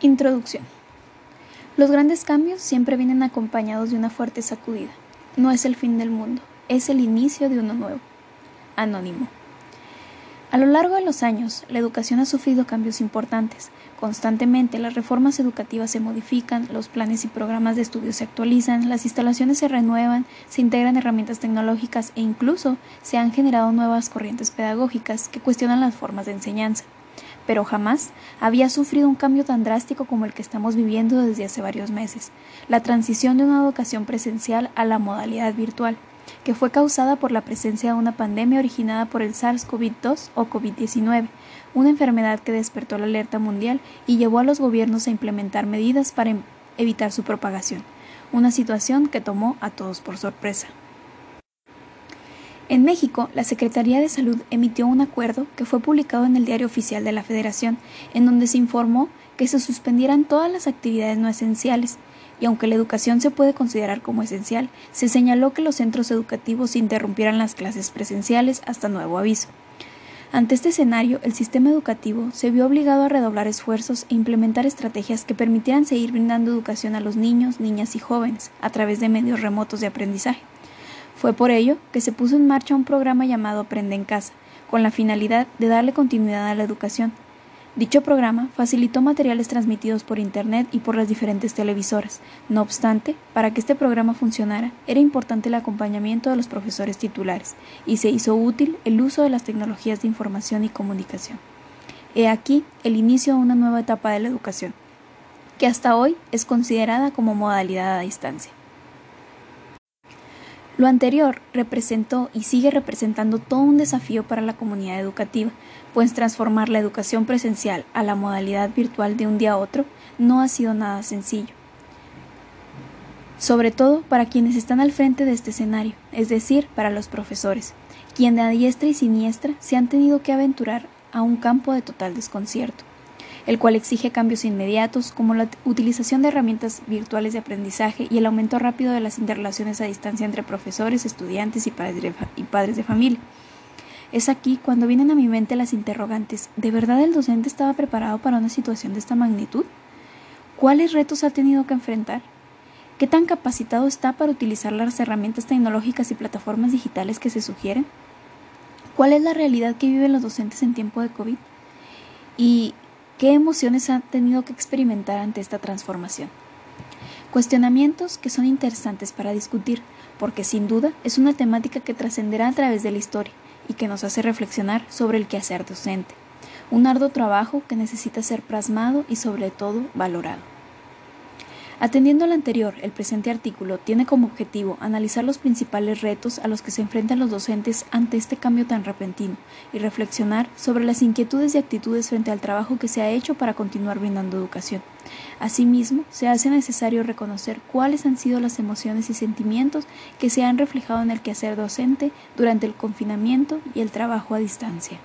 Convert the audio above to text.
Introducción. Los grandes cambios siempre vienen acompañados de una fuerte sacudida. No es el fin del mundo, es el inicio de uno nuevo. Anónimo. A lo largo de los años, la educación ha sufrido cambios importantes. Constantemente las reformas educativas se modifican, los planes y programas de estudio se actualizan, las instalaciones se renuevan, se integran herramientas tecnológicas e incluso se han generado nuevas corrientes pedagógicas que cuestionan las formas de enseñanza pero jamás había sufrido un cambio tan drástico como el que estamos viviendo desde hace varios meses, la transición de una educación presencial a la modalidad virtual, que fue causada por la presencia de una pandemia originada por el SARS-CoV-2 o COVID-19, una enfermedad que despertó la alerta mundial y llevó a los gobiernos a implementar medidas para em-, evitar su propagación, una situación que tomó a todos por sorpresa. En México, la Secretaría de Salud emitió un acuerdo que fue publicado en el Diario Oficial de la Federación, en donde se informó que se suspendieran todas las actividades no esenciales, y aunque la educación se puede considerar como esencial, se señaló que los centros educativos interrumpieran las clases presenciales hasta nuevo aviso. Ante este escenario, el sistema educativo se vio obligado a redoblar esfuerzos e implementar estrategias que permitieran seguir brindando educación a los niños, niñas y jóvenes a través de medios remotos de aprendizaje. Fue por ello que se puso en marcha un programa llamado Aprende en Casa, con la finalidad de darle continuidad a la educación. Dicho programa facilitó materiales transmitidos por Internet y por las diferentes televisoras. No obstante, para que este programa funcionara, era importante el acompañamiento de los profesores titulares, y se hizo útil el uso de las tecnologías de información y comunicación. He aquí el inicio de una nueva etapa de la educación, que hasta hoy es considerada como modalidad a distancia. Lo anterior representó y sigue representando todo un desafío para la comunidad educativa, pues transformar la educación presencial a la modalidad virtual de un día a otro no ha sido nada sencillo. Sobre todo para quienes están al frente de este escenario, es decir, para los profesores, quienes a diestra y siniestra se han tenido que aventurar a un campo de total desconcierto el cual exige cambios inmediatos como la utilización de herramientas virtuales de aprendizaje y el aumento rápido de las interrelaciones a distancia entre profesores, estudiantes y padres de, familia. Es aquí cuando vienen a mi mente las interrogantes. ¿De verdad el docente estaba preparado para una situación de esta magnitud? ¿Cuáles retos ha tenido que enfrentar? ¿Qué tan capacitado está para utilizar las herramientas tecnológicas y plataformas digitales que se sugieren? ¿Cuál es la realidad que viven los docentes en tiempo de COVID? ¿Y ¿Qué emociones han tenido que experimentar ante esta transformación? Cuestionamientos que son interesantes para discutir, porque sin duda es una temática que trascenderá a través de la historia y que nos hace reflexionar sobre el quehacer docente, un arduo trabajo que necesita ser plasmado y sobre todo valorado. Atendiendo al anterior, el presente artículo tiene como objetivo analizar los principales retos a los que se enfrentan los docentes ante este cambio tan repentino y reflexionar sobre las inquietudes y actitudes frente al trabajo que se ha hecho para continuar brindando educación. Asimismo, se hace necesario reconocer cuáles han sido las emociones y sentimientos que se han reflejado en el quehacer docente durante el confinamiento y el trabajo a distancia.